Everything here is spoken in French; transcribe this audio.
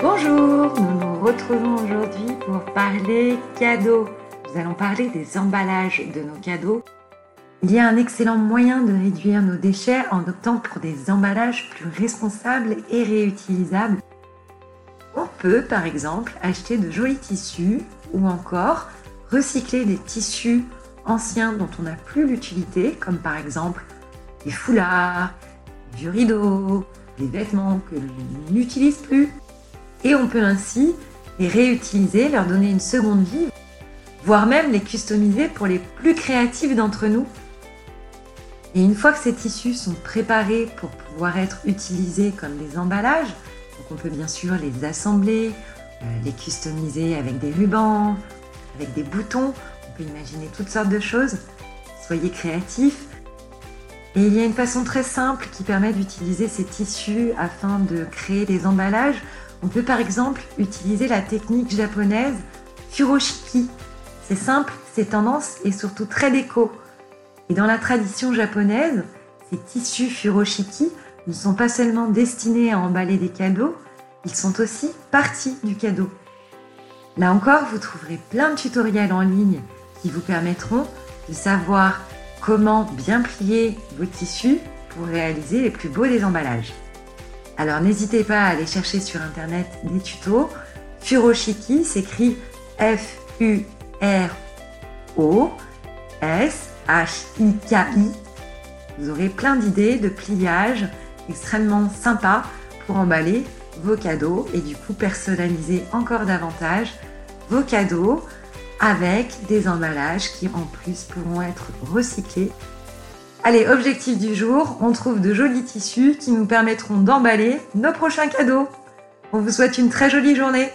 Bonjour, nous nous retrouvons aujourd'hui pour parler cadeaux. Nous allons parler des emballages de nos cadeaux. Il y a un excellent moyen de réduire nos déchets en optant pour des emballages plus responsables et réutilisables. On peut par exemple acheter de jolis tissus ou encore recycler des tissus anciens dont on n'a plus l'utilité, comme par exemple des foulards, des vieux rideaux, des vêtements que l'on n'utilise plus. Et on peut ainsi les réutiliser, leur donner une seconde vie, voire même les customiser pour les plus créatifs d'entre nous. Et une fois que ces tissus sont préparés pour pouvoir être utilisés comme des emballages, donc on peut bien sûr les assembler, euh, les customiser avec des rubans, avec des boutons, on peut imaginer toutes sortes de choses. Soyez créatifs. Et il y a une façon très simple qui permet d'utiliser ces tissus afin de créer des emballages. On peut par exemple utiliser la technique japonaise furoshiki. C'est simple, c'est tendance et surtout très déco. Et dans la tradition japonaise, ces tissus furoshiki ne sont pas seulement destinés à emballer des cadeaux, ils sont aussi partie du cadeau. Là encore, vous trouverez plein de tutoriels en ligne qui vous permettront de savoir comment bien plier vos tissus pour réaliser les plus beaux des emballages. Alors n'hésitez pas à aller chercher sur internet des tutos. Furoshiki s'écrit F-U-R-O-S-H-I-K-I. Vous aurez plein d'idées de pliage extrêmement sympas pour emballer vos cadeaux et du coup personnaliser encore davantage vos cadeaux avec des emballages qui en plus pourront être recyclés. Allez, objectif du jour, on trouve de jolis tissus qui nous permettront d'emballer nos prochains cadeaux. On vous souhaite une très jolie journée